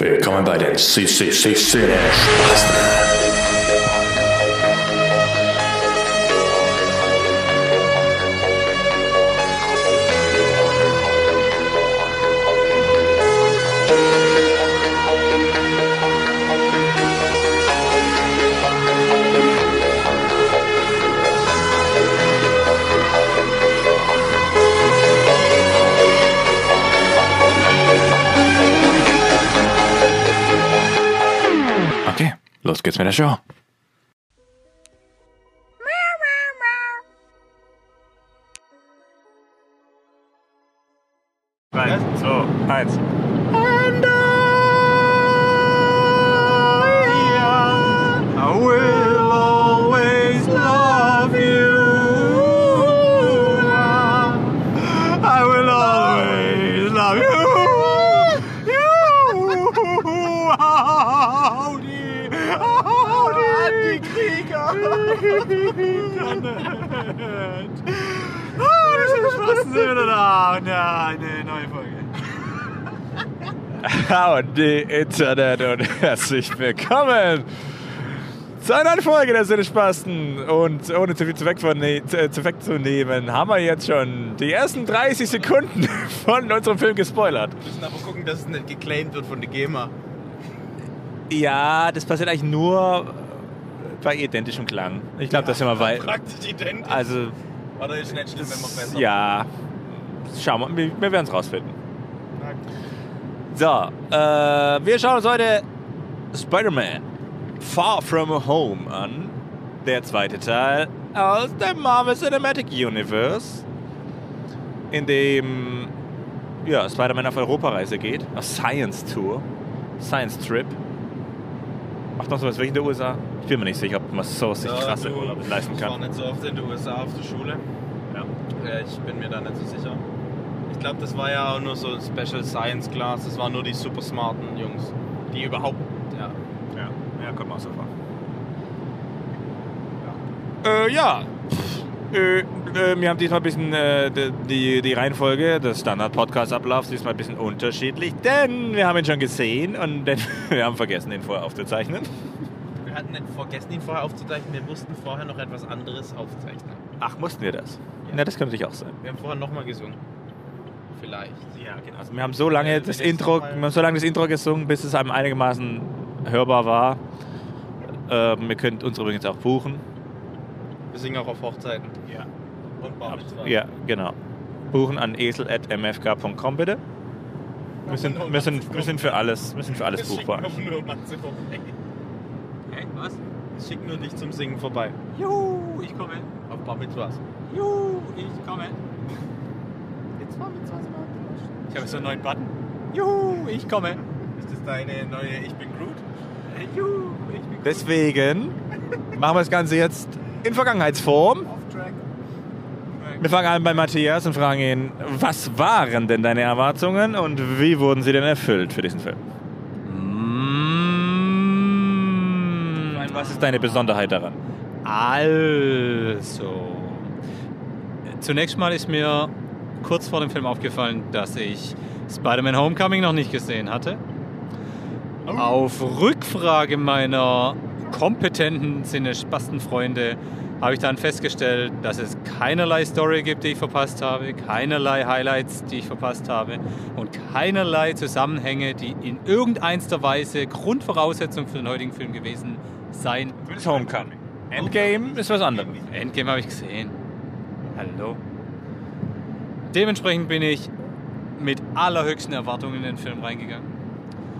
Willkommen bei den CCC Spasten. Okay, los geht's mit der Howdy Internet und herzlich willkommen zu einer neuen Folge der Sinnespasten. Und ohne zu viel zu, weg von, zu, zu wegzunehmen, haben wir jetzt schon die ersten 30 Sekunden von unserem Film gespoilert. Wir müssen aber gucken, dass es nicht geclaimed wird von der GEMA. Ja, das passiert eigentlich nur bei identischem Klang. Ich glaube, das sind wir weit. Praktisch identisch. Also, Oder ist nicht schlimm, wenn man besser ja, schauen wir, wir, wir werden es rausfinden. So, äh, wir schauen uns heute Spider-Man Far From Home an. Der zweite Teil aus dem Marvel Cinematic Universe, in dem ja, Spider-Man auf Europareise geht, auf Science Tour, Science Trip. Macht noch sowas wirklich in der USA? Ich bin mir nicht sicher, ob man so sich krasse Urlaub leisten Ich war kann. nicht so oft in den USA auf der Schule. Ja. Äh, Ich bin mir da nicht so sicher. Ich glaube, das war ja auch nur so ein Special Science Class. Das waren nur die super smarten Jungs. Die überhaupt, ja. Ja, ja kommt mir auch so vor. Äh, ja. Äh, äh, wir haben diesmal ein bisschen äh, die, die Reihenfolge des Standard-Podcast-Ablaufs diesmal ein bisschen unterschiedlich, denn wir haben ihn schon gesehen und denn wir haben vergessen, ihn vorher aufzuzeichnen. Wir hatten nicht vergessen, ihn vorher aufzuzeichnen. Wir mussten vorher noch etwas anderes aufzeichnen. Ach, mussten wir das? Ja. Na, das könnte sich auch sein. Wir haben vorher nochmal gesungen. Vielleicht. Ja, genau. Also wir haben so lange Äh, das Intro, mal- wir haben so lange das Intro gesungen, bis es einem einigermaßen hörbar war. Ähm, ihr könnt uns übrigens auch buchen. Wir singen auch auf Hochzeiten. Ja. Und Bar. Ja, genau. Buchen an esel.mfk.com bitte. Wir sind, wir, sind, wir sind für alles, wir sind für alles buchbar. auch nur Matze vorbei. Hä, was? Wir schicken nur dich zum Singen vorbei. Juhu, ich komme. Auf Bar Mitzvahs. Juhu, ich komme. Mitzvahs Ich habe so einen neuen Button. Juhu, ich komme. Ist das deine neue Ich bin Groot? Juhu, ich bin Deswegen machen wir das Ganze jetzt in Vergangenheitsform. Wir fangen an bei Matthias und fragen ihn, was waren denn deine Erwartungen und wie wurden sie denn erfüllt für diesen Film? Mm, Was ist deine Besonderheit daran? Also. Zunächst mal ist mir kurz vor dem Film aufgefallen, dass ich Spider-Man Homecoming noch nicht gesehen hatte. Auf Rückfrage meiner kompetenten Sinne-Spastenfreunde habe ich dann festgestellt, dass es keinerlei Story gibt, die ich verpasst habe, keinerlei Highlights, die ich verpasst habe und keinerlei Zusammenhänge, die in irgendeiner Weise Grundvoraussetzung für den heutigen Film gewesen sein Homecoming. Endgame ist was anderes. Endgame habe ich gesehen. Hallo. Dementsprechend bin ich mit allerhöchsten Erwartungen in den Film reingegangen.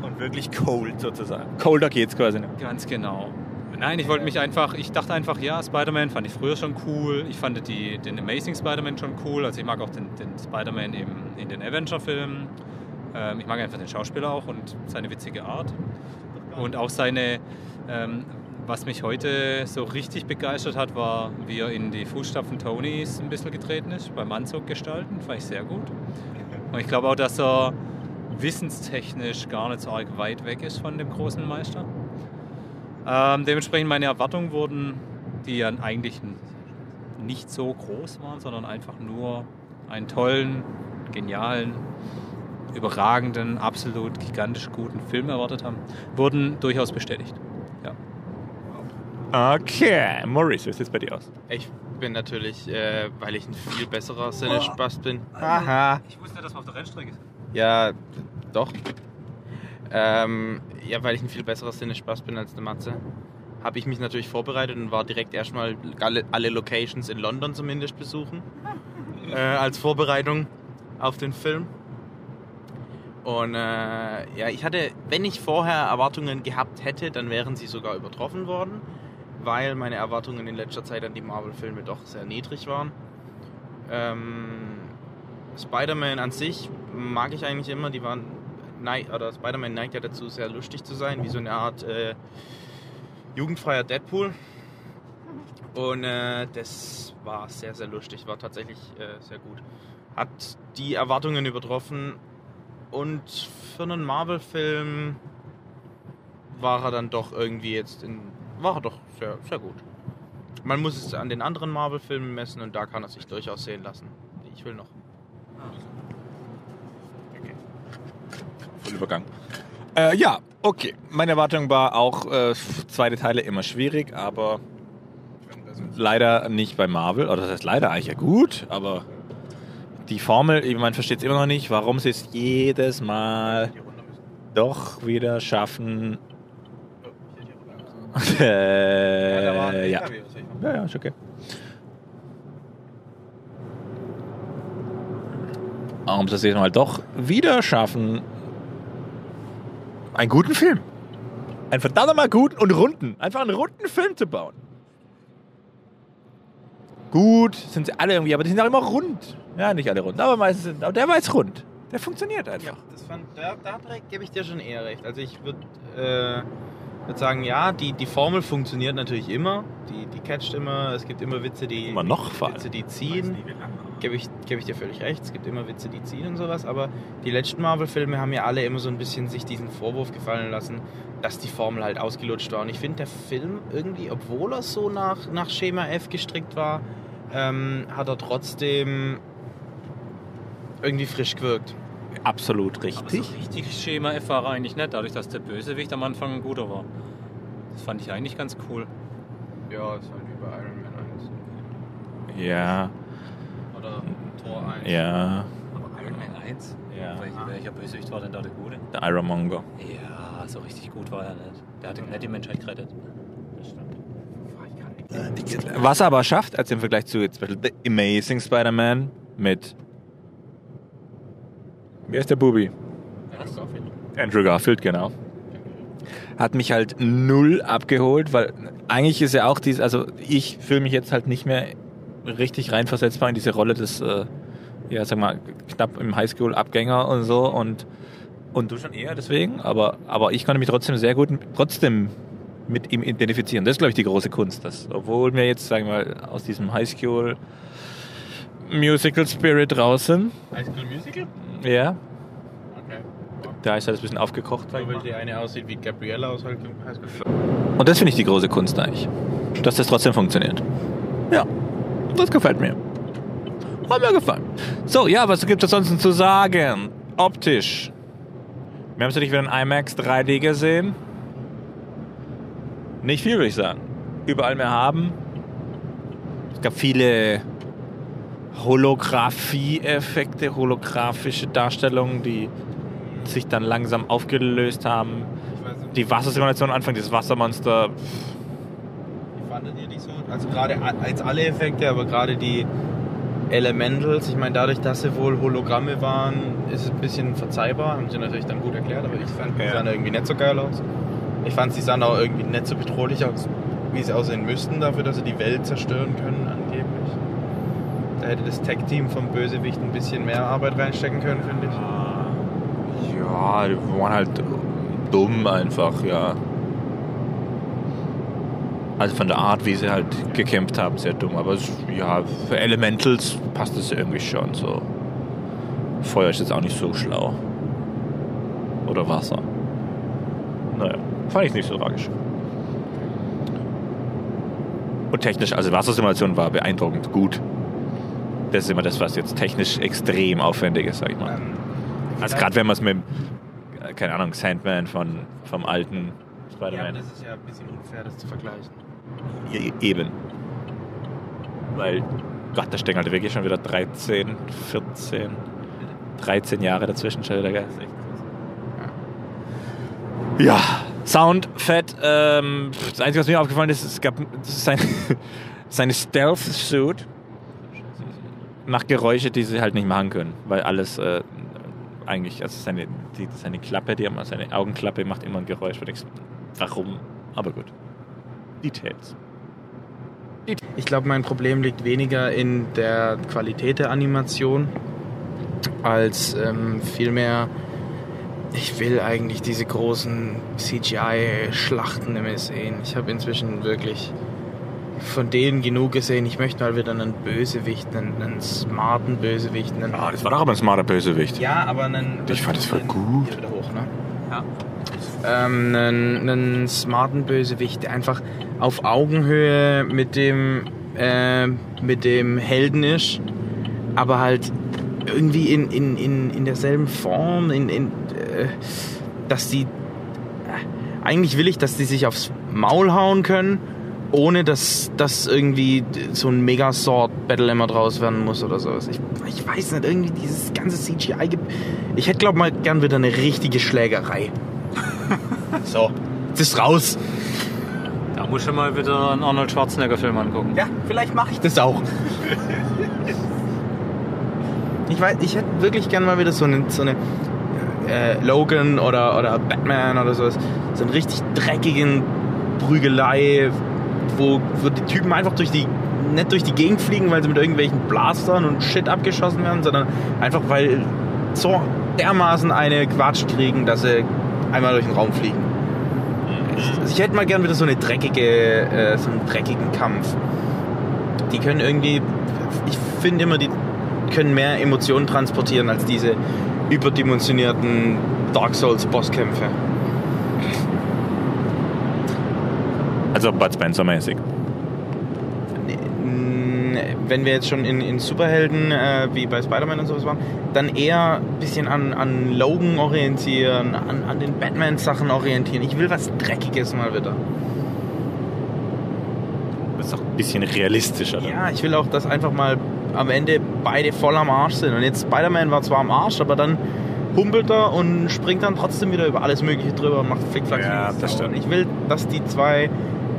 Und wirklich cold sozusagen. Colder geht's quasi nicht. Ganz genau. Nein, ich wollte mich einfach, ich dachte einfach, ja, Spider-Man fand ich früher schon cool. Ich fand die, den Amazing Spider-Man schon cool. Also ich mag auch den, den Spider-Man in den Avenger-Filmen. Ähm, ich mag einfach den Schauspieler auch und seine witzige Art. Und auch seine, ähm, was mich heute so richtig begeistert hat, war, wie er in die Fußstapfen Tonys ein bisschen getreten ist, beim Anzug gestalten. Fand ich sehr gut. Und ich glaube auch, dass er wissenstechnisch gar nicht so arg weit weg ist von dem großen Meister. Ähm, dementsprechend meine Erwartungen wurden, die ja eigentlich nicht so groß waren, sondern einfach nur einen tollen, genialen, überragenden, absolut gigantisch guten Film erwartet haben, wurden durchaus bestätigt. Okay, Maurice, wie sieht es bei dir aus? Ich bin natürlich, äh, weil ich ein viel besserer Cinespast bin. Haha. Ich wusste, dass wir auf der Rennstrecke sind. Ja, doch. Ähm, ja, weil ich ein viel besserer Cinespast bin als der Matze, habe ich mich natürlich vorbereitet und war direkt erstmal alle, alle Locations in London zumindest besuchen. Äh, als Vorbereitung auf den Film. Und äh, ja, ich hatte, wenn ich vorher Erwartungen gehabt hätte, dann wären sie sogar übertroffen worden, weil meine Erwartungen in letzter Zeit an die Marvel-Filme doch sehr niedrig waren. Ähm, Spider-Man an sich mag ich eigentlich immer, die waren, neig, oder Spider-Man neigt ja dazu, sehr lustig zu sein, wie so eine Art äh, jugendfreier Deadpool. Und äh, das war sehr, sehr lustig, war tatsächlich äh, sehr gut. Hat die Erwartungen übertroffen und für einen Marvel-Film war er dann doch irgendwie jetzt in. War doch sehr, sehr gut. Man muss es an den anderen Marvel-Filmen messen und da kann er sich durchaus sehen lassen. Ich will noch. Voll Übergang. Äh, ja, okay. Meine Erwartung war auch äh, zweite Teile immer schwierig, aber leider nicht bei Marvel. Oder das heißt leider eigentlich ja gut, aber die Formel, man versteht es immer noch nicht, warum sie es jedes Mal doch wieder schaffen. Äh, ja. Ja, ja, ist okay. Warum sie es jedes Mal doch wieder schaffen, einen guten Film. Einen verdammt mal guten und runden. Einfach einen runden Film zu bauen. Gut, sind sie alle irgendwie, aber die sind auch immer rund. Ja, nicht alle rund, aber meistens sind. Aber der war jetzt rund. Der funktioniert einfach. Ja, das fand, da, da gebe ich dir schon eher recht. Also ich würde äh, würd sagen, ja, die, die Formel funktioniert natürlich immer. Die, die catcht immer. Es gibt immer Witze, die, Immer noch vor allem. Witze, die ziehen. Gebe ich, geb ich dir völlig recht. Es gibt immer Witze, die ziehen und sowas. Aber die letzten Marvel-Filme haben ja alle immer so ein bisschen sich diesen Vorwurf gefallen lassen, dass die Formel halt ausgelutscht war. Und ich finde, der Film irgendwie, obwohl er so nach, nach Schema F gestrickt war, ähm, hat er trotzdem irgendwie frisch gewirkt. Absolut Aber richtig. so richtig Schema F war er eigentlich nicht, dadurch, dass der Bösewicht am Anfang ein guter war. Das fand ich eigentlich ganz cool. Ja, ist halt wie bei Iron Man 1. Ja, Oder Tor 1. ja. Aber Iron Man 1? Ja. Wel- Welcher Bösewicht war denn da der Gute? Der Ironmonger. Ja, so richtig gut war er nicht. Der hat nicht die Menschheit gerettet. Was er aber schafft, als im Vergleich zu jetzt zum Beispiel The Amazing Spider-Man mit. Wer ist der Bubi? Andrew Garfield, genau. Hat mich halt null abgeholt, weil eigentlich ist ja auch dies, also ich fühle mich jetzt halt nicht mehr richtig reinversetzbar in diese Rolle des, äh, ja, sag mal, knapp im Highschool-Abgänger und so und, und du schon eher deswegen, aber, aber ich konnte mich trotzdem sehr gut trotzdem mit ihm identifizieren. Das ist, glaube ich, die große Kunst, dass, obwohl wir jetzt, sagen wir mal, aus diesem Highschool Musical Spirit raus sind, High School Musical? ja, Okay. da ist alles ein bisschen aufgekocht, Nur weil die eine aussieht wie Gabriella aus High School Musical. Und das finde ich die große Kunst eigentlich. Dass das trotzdem funktioniert. Ja, das gefällt mir. Hat mir gefallen. So, ja, was gibt es sonst zu sagen? Optisch. Wir haben es natürlich wieder in IMAX 3D gesehen. Nicht viel, würde ich sagen. Überall mehr haben. Es gab viele Holographie-Effekte, holographische Darstellungen, die sich dann langsam aufgelöst haben. Die Wassersimulation am Anfang, dieses Wassermonster. wie fandet ihr die so? Also gerade als alle Effekte, aber gerade die Elementals, ich meine, dadurch, dass sie wohl Hologramme waren, ist es ein bisschen verzeihbar. Haben sie natürlich dann gut erklärt, aber ich fand, die Ja. sahen irgendwie nicht so geil aus. Ich fand, sie sahen auch irgendwie nicht so bedrohlich aus, wie sie aussehen müssten, dafür, dass sie die Welt zerstören können. Hätte das Tech-Team vom Bösewicht ein bisschen mehr Arbeit reinstecken können, finde ich. Ja, die waren halt dumm einfach, ja. Also von der Art, wie sie halt gekämpft haben, sehr dumm. Aber ja, für Elementals passt es irgendwie schon so. Feuer ist jetzt auch nicht so schlau. Oder Wasser. Naja, fand ich nicht so tragisch. Und technisch, also Wassersimulation war beeindruckend gut. Das ist immer das, was jetzt technisch extrem aufwendig ist, sag ich mal. Ähm, Also gerade wenn man es mit, dem, äh, keine Ahnung, Sandman von, vom alten Ja, Spider-Man. das ist ja ein bisschen unfair, das zu vergleichen. E- Eben. Weil, Gott, da stecken halt wirklich schon wieder 13, 14, 13 Jahre dazwischen. Schon wieder, gell? Ja, Sound, fett. Ähm, das Einzige, was mir aufgefallen ist, es gab sein, seine Stealth-Suit macht Geräusche, die sie halt nicht machen können, weil alles äh, eigentlich, also seine, die, seine Klappe, die haben, seine Augenklappe macht immer ein Geräusch. du denkst, Warum? Aber gut. Details. Ich glaube, mein Problem liegt weniger in der Qualität der Animation, als ähm, vielmehr, ich will eigentlich diese großen CGI-Schlachten mehr sehen. Ich habe inzwischen wirklich von denen genug gesehen. Ich möchte mal wieder einen Bösewicht, einen, einen smarten Bösewicht. Einen, Ah, das war doch aber ein smarter Bösewicht. ja, aber einen... Ich fand das voll gut. Hier wieder hoch, ne? Ja. ähm, einen, einen smarten Bösewicht, der einfach auf Augenhöhe mit dem, äh, mit dem Helden ist, aber halt irgendwie in, in, in, in derselben Form, in, in, äh, dass die. Eigentlich will ich, dass die sich aufs Maul hauen können, ohne dass, dass irgendwie so ein Megasword-Battle immer draus werden muss oder sowas. Ich, ich weiß nicht, irgendwie dieses ganze CGI gibt. Ich hätte, glaub mal, gern wieder eine richtige Schlägerei. So, jetzt ist raus. Da muss ich mal wieder einen Arnold Schwarzenegger-Film angucken. Ja, vielleicht mache ich das auch. Ich weiß, ich hätte wirklich gern mal wieder so eine, so eine äh, Logan oder, oder Batman oder sowas. So einen richtig dreckigen Prügelei, wo, wo die Typen einfach durch die nicht durch die Gegend fliegen, weil sie mit irgendwelchen Blastern und Shit abgeschossen werden, sondern einfach weil so dermaßen eine Quatsch kriegen, dass sie einmal durch den Raum fliegen. Ich, ich hätte mal gern wieder so eine dreckige, äh, so einen dreckigen Kampf. Die können irgendwie, ich finde immer, die können mehr Emotionen transportieren als diese überdimensionierten Dark Souls Bosskämpfe. Also Bud Spencer mäßig. Wenn wir jetzt schon in, in Superhelden äh, wie bei Spider-Man und sowas waren, dann eher ein bisschen an, an Logan orientieren, an, an den Batman-Sachen orientieren. Ich will was Dreckiges mal wieder. Das ist auch ein bisschen realistischer. dann. Ja, ich will auch, dass einfach mal am Ende beide voll am Arsch sind. Und jetzt Spider-Man war zwar am Arsch, aber dann humpelt er und springt dann trotzdem wieder über alles Mögliche drüber und macht Flickflacks. Ja, das stimmt. Ich will, dass die zwei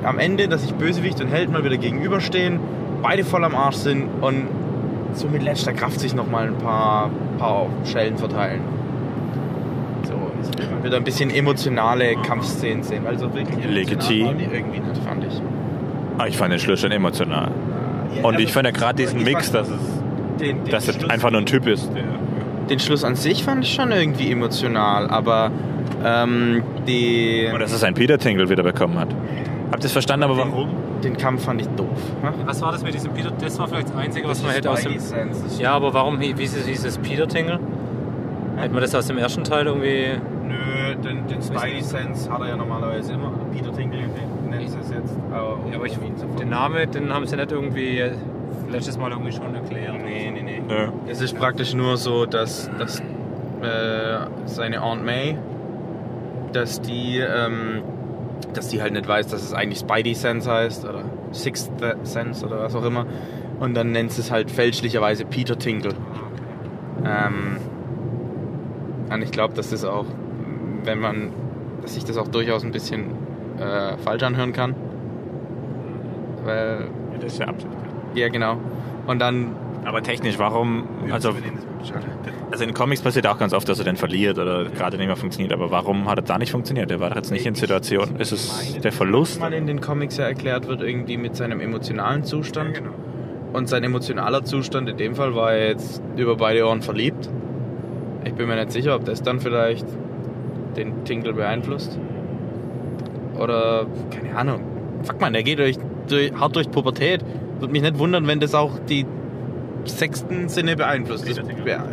am Ende, dass sich Bösewicht und Held mal wieder gegenüberstehen, beide voll am Arsch sind und so mit letzter Kraft sich nochmal ein paar, paar Schellen verteilen. So, ich will mal wieder ein bisschen emotionale Kampfszenen sehen, weil so wirklich Legitim. waren die irgendwie nicht, fand ich. Ah, ich fand den Schluss schon emotional. Ja, Und also, ich fand ja gerade diesen Mix, dass es, den, den dass Schluss- einfach nur ein Typ ist. Den Schluss an sich fand ich schon irgendwie emotional, aber ähm, die, Und dass es ein Peter Tingle wieder bekommen hat. Habt ihr es verstanden, aber warum? den Kampf fand ich doof. ne? Was war das mit diesem Peter? Das war vielleicht das Einzige, was man hätte aus dem. Sense. Ja, aber warum wie hieß es- hieß es Peter Tingle? Hätte man das aus dem ersten Teil irgendwie. Nö, den, den Spidey Sense hat er ja normalerweise immer. Peter Tingle nennt sie es jetzt. Aber, Ja, aber ich, den Namen, den haben sie nicht irgendwie äh, letztes Mal irgendwie schon erklärt. Nee, nee, nee. Ja. Es ist praktisch nur so, dass, dass äh, seine Aunt May, dass die, ähm, dass die halt nicht weiß, dass es eigentlich Spidey Sense heißt oder Sixth Sense oder was auch immer. Und dann nennt sie es halt fälschlicherweise Peter Tingle. Ähm, und ich glaube, dass das auch, wenn man, dass sich das auch durchaus ein bisschen äh, falsch anhören kann. Weil, Ja, das ist ja Absicht. ja genau. Und dann Aber technisch, warum? Also, also in Comics passiert auch ganz oft, dass er den verliert oder gerade nicht mehr funktioniert. Aber warum hat er da nicht funktioniert? Der war doch jetzt nicht in Situation. Ist es der Verlust? mal in den Comics ja erklärt wird, irgendwie mit seinem emotionalen Zustand. genau. Und sein emotionaler Zustand in dem Fall war er jetzt über beide Ohren verliebt. Ich bin mir nicht sicher, ob das dann vielleicht den Tingle beeinflusst. Oder, keine Ahnung. Fuck man, der geht durch, durch, hart durch Pubertät. Würde mich nicht wundern, wenn das auch die sechsten Sinne beeinflusst. Das, ja,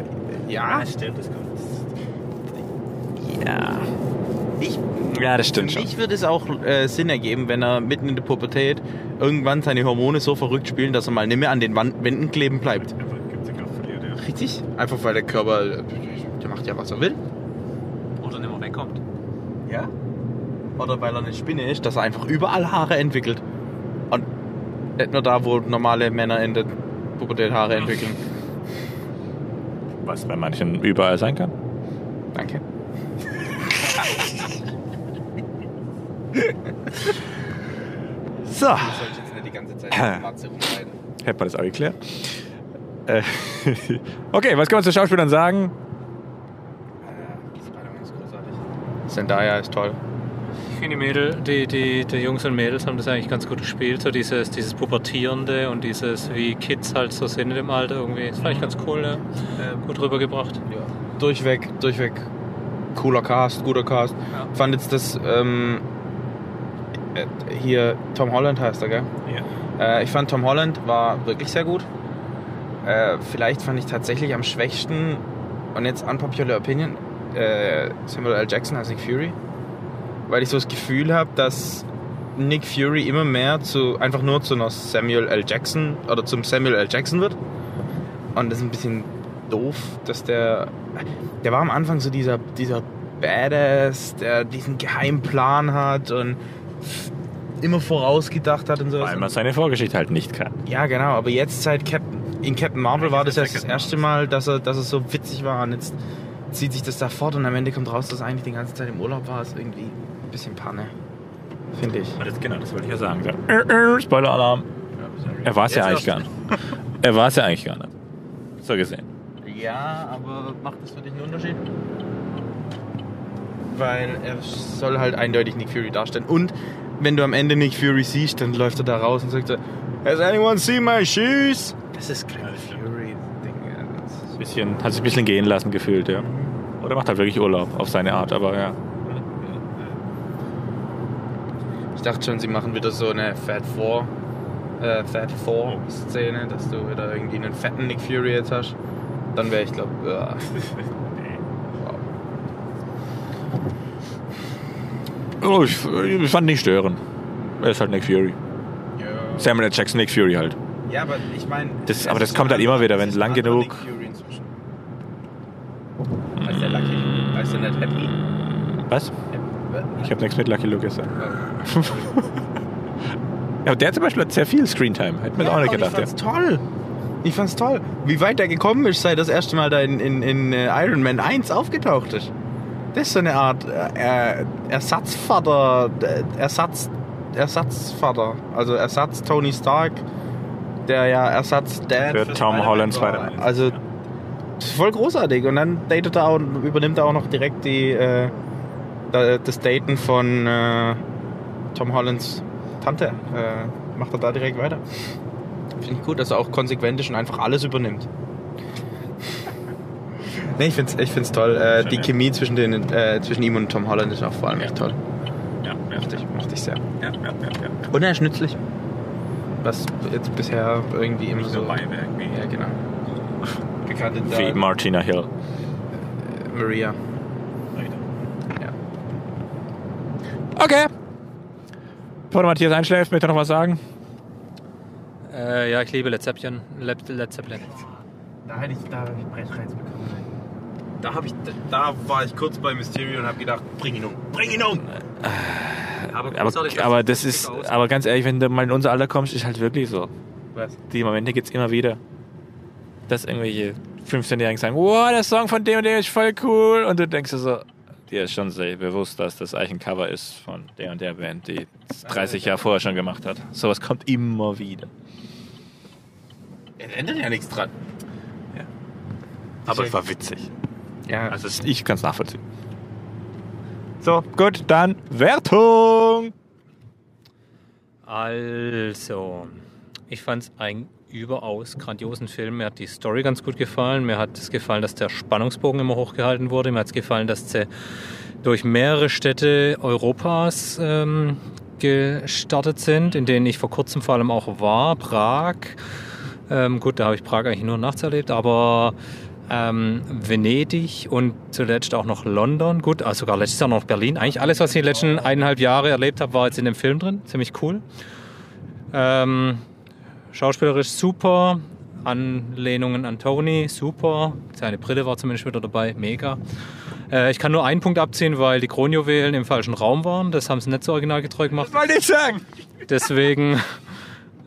ja, stimmt. Das ja. ich, ja, das stimmt schon. mich würde es auch äh, Sinn ergeben, wenn er mitten in der Pubertät irgendwann seine Hormone so verrückt spielen, dass er mal nicht mehr an den Wand Wänden kleben bleibt. Richtig? Einfach weil der Körper, äh, der macht ja, was er will. Oder nicht mehr wegkommt. Ja. Oder weil er eine Spinne ist, dass er einfach überall Haare entwickelt. Und nicht nur da, wo normale Männer in der Pubertät Haare entwickeln. Was bei manchen überall sein kann. Danke. So, hätte man das auch geklärt. Äh, okay, was kann man zu Schauspielern sagen? Spider-Man ist großartig. Zendaya ist toll. Ich finde, die, Mädel, die, die, die Jungs und Mädels haben das eigentlich ganz gut gespielt. So dieses, dieses Pubertierende und dieses, wie Kids halt so sind in dem Alter irgendwie. Das fand ich ganz cool, ja. Ähm, gut rübergebracht. ja. Durchweg, durchweg cooler Cast, guter Cast. Ja. Fand jetzt das ähm, äh, hier Tom Holland heißt er, gell? Ja. Äh, ich fand Tom Holland war wirklich sehr gut. Äh, vielleicht fand ich tatsächlich am schwächsten und jetzt unpopular opinion äh, Samuel L. Jackson als Nick Fury, weil ich so das Gefühl habe, dass Nick Fury immer mehr zu einfach nur zu einer Samuel L. Jackson oder zum Samuel L. Jackson wird und das ist ein bisschen doof, dass der der war am Anfang so dieser dieser Badass, der diesen Geheimplan hat und immer vorausgedacht hat und so. Weil man seine Vorgeschichte halt nicht kann. Ja, genau, aber jetzt seit Captain, in Captain Marvel war das erst das erste Mal, dass er, dass er so witzig war und jetzt zieht sich das da fort und am Ende kommt raus, dass er eigentlich die ganze Zeit im Urlaub war. Ist irgendwie ein bisschen Panne, finde ich. Das, genau, das wollte ich ja sagen. Äh, äh, Spoiler-Alarm. Er war es ja eigentlich gar nicht. Er war es ja eigentlich gar nicht. So gesehen. Ja, aber macht das für dich einen Unterschied? Weil er soll halt eindeutig Nick Fury darstellen. Und wenn du am Ende Nick Fury siehst, dann läuft er da raus und sagt so, Has anyone seen my shoes? Das ist kein Fury-Ding. Bisschen, hat sich ein bisschen gehen lassen gefühlt, ja. Oder macht halt wirklich Urlaub auf seine Art, aber ja. Ich dachte schon, sie machen wieder so eine Fat Four, äh, Fat Four Szene, dass du wieder irgendwie einen fetten Nick Fury jetzt hast. Dann wäre ich glaube, ja. Oh, ich, ich fand nicht stören. Er ist halt Nick Fury. ja. Samuel. Jackson, Nick Fury halt. Ja, aber ich meine. Das- aber das kommt halt immer wieder, wenn es lang genug- Nick Fury inzwischen. Heißt der Heißt der nicht Happy? Was? Ich habe nichts mit Lucky Luke gesagt. Ja, aber der hat zum Beispiel hat sehr viel Screentime. Hätte man auch nicht gedacht. Ich fand's toll. Ich fand's toll. Wie weit er gekommen ist, seit das erste Mal da in, in, in äh, Iron Man 1 aufgetaucht ist. Das ist so eine Art äh, Ersatzvater, äh, Ersatz, Ersatzvater, also Ersatz Tony Stark, der ja Ersatz Dad Für Tom Holland war. Spider-Man. Also das ist voll großartig und dann datet er auch, übernimmt er auch noch direkt die, äh, da- das Daten von äh, Tom Hollands Tante. Äh, macht er da direkt weiter. Finde ich gut, dass er auch konsequent ist und einfach alles übernimmt. Nee, ich find's, ich find's toll. Äh, die ja. Chemie zwischen, den, äh, zwischen ihm und Tom Holland ist auch vor allem echt toll. Ja, ja, Mochte ich, mochte ich sehr. ja, ja, ja, ja. Und er ist nützlich. Was jetzt bisher irgendwie immer so. Beiwerk wie, Ja, genau. Bekannte wie Martina Hill. Maria. Ja. Okay. Bevor Matthias einschläft, möchte er noch was sagen? Äh, ja, ich liebe Led Zeppelin. Led, Led Zeppelin. Da hätte ich, da hab ich Brechreiz bekommen. Da, hab ich, da war ich kurz bei Mysterio und habe gedacht, bring ihn um, bring ihn um! Aber, Aber, aber das ist, aber ganz ehrlich, wenn du mal in unser Alter kommst, ist halt wirklich so. Was? Die Momente gibt es immer wieder. Dass irgendwelche 15-Jährigen sagen, wow, der Song von dem und dem ist voll cool. Und du denkst dir so, dir ist schon sehr bewusst, dass das eigentlich ein Cover ist von der und der Band, die es 30 Jahre vorher schon gemacht hat. Sowas kommt immer wieder. Es ändert ja nichts dran. Aber es war witzig. Ja, Also ich kann es nachvollziehen. So, gut, dann Wertung. Also, ich fand es einen überaus grandiosen Film. Mir hat die Story ganz gut gefallen. Mir hat es gefallen, dass der Spannungsbogen immer hochgehalten wurde. Mir hat es gefallen, dass sie durch mehrere Städte Europas ähm, gestartet sind, in denen ich vor kurzem vor allem auch war. Prag. Ähm, gut, da habe ich Prag eigentlich nur nachts erlebt, aber ähm, Venedig und zuletzt auch noch London. Gut, also sogar letztes Jahr noch Berlin. Eigentlich alles, was ich die letzten eineinhalb Jahre erlebt habe, war jetzt in dem Film drin. Ziemlich cool. Ähm, schauspielerisch super. Anlehnungen an Tony, super. Seine Brille war zumindest wieder dabei, mega. Äh, ich kann nur einen Punkt abziehen, weil die Kronjuwelen im falschen Raum waren. Das haben sie nicht so originalgetreu gemacht. wollte ich sagen. Deswegen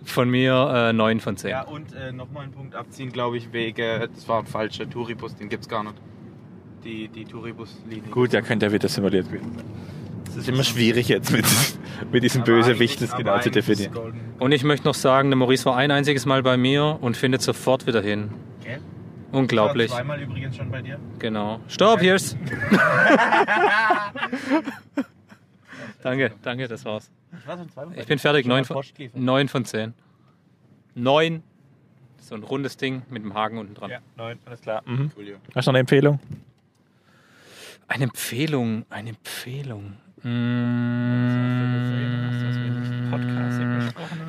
von mir äh, 9 von 10. Ja, und äh, nochmal einen Punkt abziehen, glaube ich, wegen, das war ein falscher Touribus, den gibt's gar nicht. Die, die Touribus-Linie. Gut, ja, könnte ja wieder simuliert sein. Es ist immer schwierig jetzt mit, mit diesem Bösewicht das genau zu definieren. Und ich möchte noch sagen, der Maurice war ein einziges Mal bei mir und findet sofort wieder hin. Okay. Unglaublich. Zweimal übrigens schon bei dir. Genau. Stopp, Hirs! danke, danke, das war's. Ich war schon zweimal Ich bin fertig, 9 von, 9 von 10. 9. So ein rundes Ding mit dem Haken unten dran. Ja, neun, alles klar. Mhm. Cool, ja. Hast du noch eine Empfehlung? Eine Empfehlung, eine Empfehlung. Mm,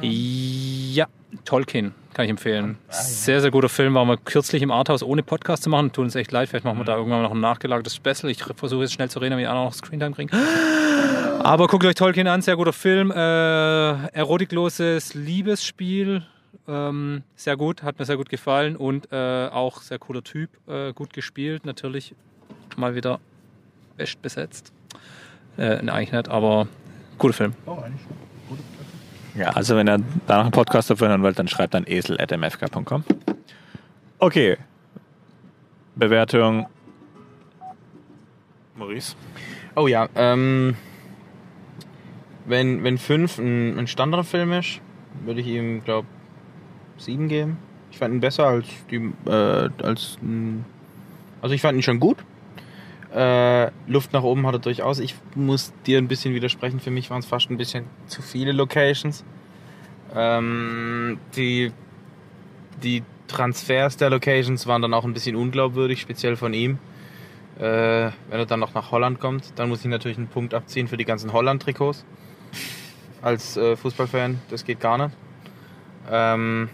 ja, Tolkien kann ich empfehlen. Sehr, sehr guter Film. War mal kürzlich im Arthouse ohne Podcast zu machen. Tut uns echt leid. Vielleicht machen wir da irgendwann noch ein nachgelagertes Special. Ich versuche jetzt schnell zu reden, damit wir auch noch Screentime kriegen. Aber guckt euch Tolkien an. Sehr guter Film. Äh, erotikloses Liebesspiel. Ähm, sehr gut. Hat mir sehr gut gefallen. Und äh, auch sehr cooler Typ. Äh, gut gespielt. Natürlich mal wieder best besetzt. Äh, ne, eigentlich nicht, aber guter Film. Ja, also wenn ihr da noch einen Podcast davon hören wollt, dann schreibt an esel.mfk.com. Okay. Bewertung. Maurice. Oh ja, ähm, wenn, wenn 5 ein, ein Standardfilm ist, würde ich ihm, glaube 7 geben. Ich fand ihn besser als die, äh, als, also ich fand ihn schon gut. Äh, Luft nach oben hat er durchaus. Ich muss dir ein bisschen widersprechen. Für mich waren es fast ein bisschen zu viele Locations. Ähm, die, die Transfers der Locations waren dann auch ein bisschen unglaubwürdig, speziell von ihm. Äh, wenn er dann noch nach Holland kommt, dann muss ich natürlich einen Punkt abziehen für die ganzen Holland-Trikots. Als äh, Fußballfan, das geht gar nicht. Ähm,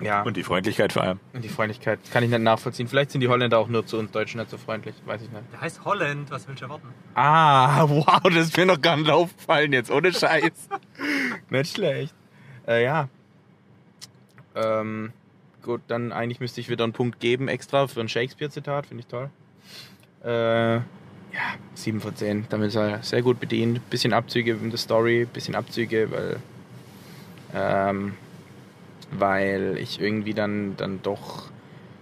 ja, Und die Freundlichkeit vor allem. und die Freundlichkeit kann ich nicht nachvollziehen. Vielleicht sind die Holländer auch nur zu uns Deutschen nicht so freundlich, weiß ich nicht. Der heißt Holland, was willst du erwarten? Ah, wow, das ist mir noch gar nicht aufgefallen jetzt, ohne Scheiß. nicht schlecht. Äh, ja. Ähm, gut, dann eigentlich müsste ich wieder einen Punkt geben extra für ein Shakespeare-Zitat, finde ich toll. Äh, ja, 7 von 10. Damit ist er sehr gut bedient. Bisschen Abzüge in der Story, bisschen Abzüge, weil, ähm, weil ich irgendwie dann, dann doch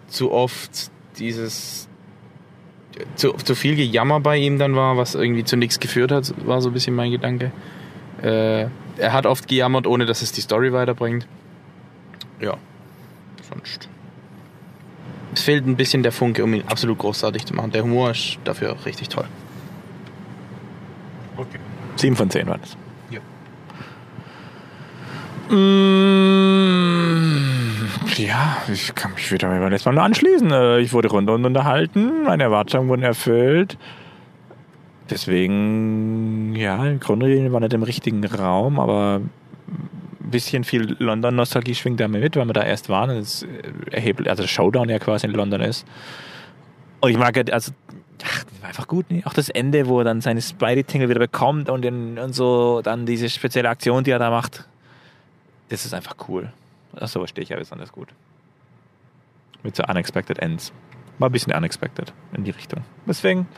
zu oft dieses zu, zu viel Gejammer bei ihm dann war, was irgendwie zu nichts geführt hat, war so ein bisschen mein Gedanke. Äh, er hat oft gejammert, ohne dass es die Story weiterbringt. Ja, sonst. Es fehlt ein bisschen der Funke, um ihn absolut großartig zu machen. Der Humor ist dafür richtig toll. Okay. 7 von 10 war das. Ja. Mm, Ja, ich kann mich wieder beim letzten Mal nur anschließen. Äh, Ich wurde rundum unterhalten, meine Erwartungen wurden erfüllt. Deswegen, ja, im Grunde war nicht im richtigen Raum, aber ein bisschen viel London-Nostalgie schwingt da mit, weil wir da erst waren es erheblich, also der Showdown ja quasi in London ist. Und ich mag also, ach, war einfach gut, ne? Auch das Ende, wo er dann seine Spidey-Tingle wieder bekommt und, den, und so, dann diese spezielle Aktion, die er da macht. Das ist einfach cool. Ach, sowas stehe ich ja besonders gut. Mit so Unexpected Ends. War ein bisschen unexpected in die Richtung. Deswegen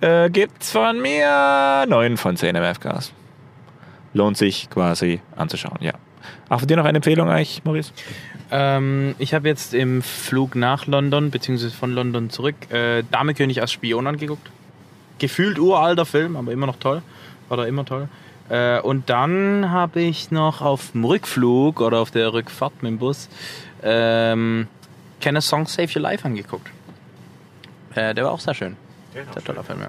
äh, gibt's von mir 9 von 10 MFKs. Lohnt sich quasi anzuschauen, ja. Auch von dir noch eine Empfehlung eigentlich, Maurice? Ähm, ich habe jetzt im Flug nach London, beziehungsweise von London zurück, äh, Dame als Spion angeguckt. Gefühlt uralter Film, aber immer noch toll. War da immer toll. Äh, und dann habe ich noch auf dem Rückflug oder auf der Rückfahrt mit dem Bus ähm, Can a Song Save Your Life angeguckt. Äh, der war auch sehr schön. Sehr toller Film, ja.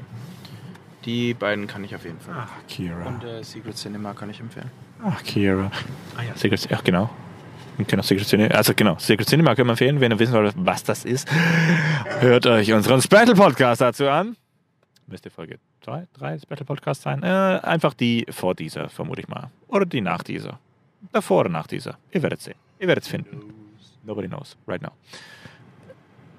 Die beiden kann ich auf jeden Fall. Ach, Kira. Und äh, Secret Cinema kann ich empfehlen. Ach, Kira. Ah ja, Secret Ach, genau. Auch Secret Cinema, also genau, Secret Cinema können wir empfehlen, wenn ihr wissen wollt, was das ist. Hört euch unseren Special Podcast dazu an. Müsste Folge 2, 3 Special Podcast sein. Äh, einfach die vor dieser, vermute ich mal. Oder die nach dieser. Davor oder nach dieser. Ihr werdet sehen. Ihr werdet es finden. Nobody knows right now.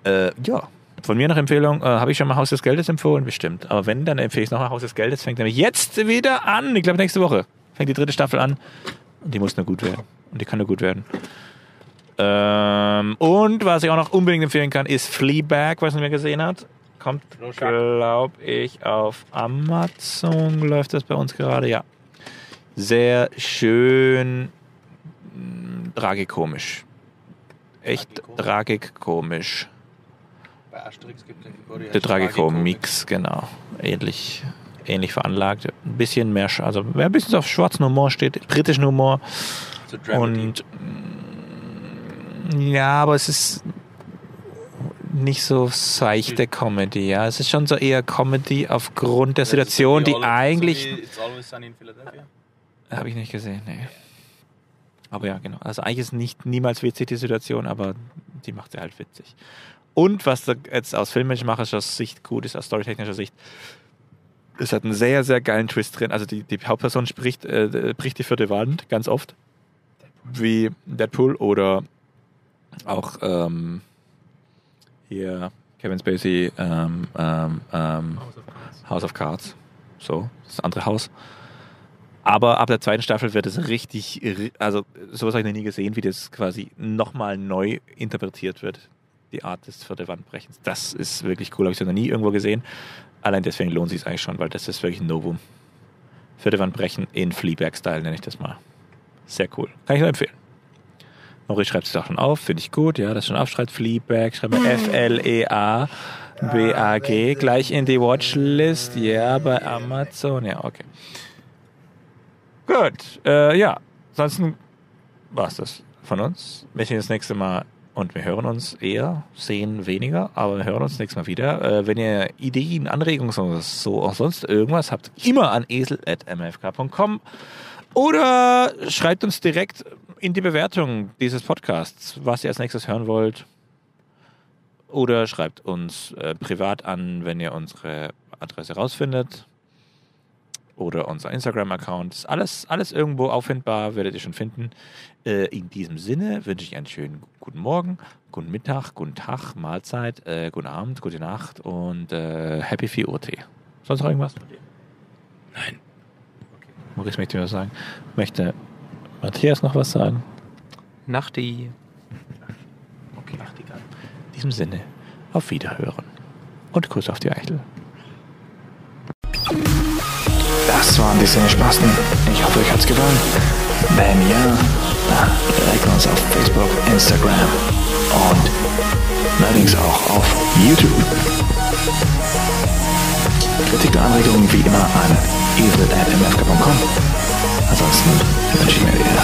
Äh, ja. Von mir noch Empfehlung, äh, habe ich schon mal Haus des Geldes empfohlen? Bestimmt. Aber wenn, dann empfehle ich es nochmal Haus des Geldes. Fängt nämlich jetzt wieder an. Ich glaube, nächste Woche fängt die dritte Staffel an. Und die muss nur gut werden. Und die kann nur gut werden. Ähm, und was ich auch noch unbedingt empfehlen kann, ist Fleabag, was ihr mir gesehen hat. Kommt, glaube ich, auf Amazon. Läuft das bei uns gerade? Ja. Sehr schön mh, tragikomisch. Echt tragikomisch. Bei Asterix gibt es den Der Tragikomix, genau. Ähnlich, ähnlich veranlagt. Ein bisschen mehr, also wer ein bisschen auf schwarzen Humor steht, britischen Humor. So. Und mm, ja, aber es ist nicht so seichte Comedy, ja. Es ist schon so eher Comedy aufgrund der Situation, die eigentlich. It's always sunny in Philadelphia. Habe ich nicht gesehen, nee. Aber ja, genau. Also eigentlich ist nicht niemals witzig die Situation, aber die macht sie halt witzig. Und was da jetzt aus filmmacherischer Sicht gut ist, aus storytechnischer Sicht, es hat einen sehr, sehr geilen Twist drin. Also die, die Hauptperson spricht, äh, bricht die vierte Wand ganz oft. Wie Deadpool oder auch ähm, hier Kevin Spacey ähm, ähm, ähm, House of Cards. So, das andere Haus. Aber ab der zweiten Staffel wird es richtig, ri- also sowas habe ich noch nie gesehen, wie das quasi nochmal neu interpretiert wird. Die Art des vierte Wandbrechens. Das ist wirklich cool, habe ich so noch nie irgendwo gesehen. Allein deswegen lohnt sich eigentlich schon, weil das ist wirklich ein Novum. Vierte Wandbrechen in Fleabag-Style nenne ich das mal. Sehr cool. Kann ich nur empfehlen. Maurice schreibt es auch schon auf, finde ich gut. Ja, das schon aufschreibt. Fleabag, mal F-L-E-A-B-A-G. Gleich in die Watchlist. Ja, bei Amazon. Ja, okay. Gut, äh, ja. Ansonsten war es das von uns. Wir sehen das nächste Mal und wir hören uns eher, sehen weniger, aber wir hören uns nächstes Mal wieder. Äh, wenn ihr Ideen, Anregungen oder so auch sonst irgendwas habt, immer an esel.mfk.com oder schreibt uns direkt in die Bewertung dieses Podcasts, was ihr als nächstes hören wollt. Oder schreibt uns äh, privat an, wenn ihr unsere Adresse rausfindet oder unser Instagram-Account. Alles, alles irgendwo auffindbar, werdet ihr schon finden. Äh, in diesem Sinne wünsche ich einen schönen guten Morgen, guten Mittag, guten Tag, Mahlzeit, äh, guten Abend, gute Nacht und äh, Happy 4 Uhr Tee. Sonst noch irgendwas? Nein. Maurice möchte mir was sagen. Möchte Matthias noch was sagen? Nachti. Okay. In diesem Sinne, auf Wiederhören und Kuss auf die Eichel. Das waren die Cinespasten. Ich hoffe, euch hat's gefallen. Wenn ja, dann liked uns auf Facebook, Instagram und allerdings auch auf YouTube. Kritik und Anregungen wie immer an esel.mfk.com. Ansonsten wünsche ich mir wieder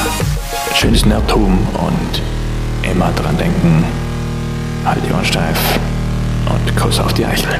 schönes Nerdtum und immer dran denken, halt die Ohren steif und Kuss auf die Eichel.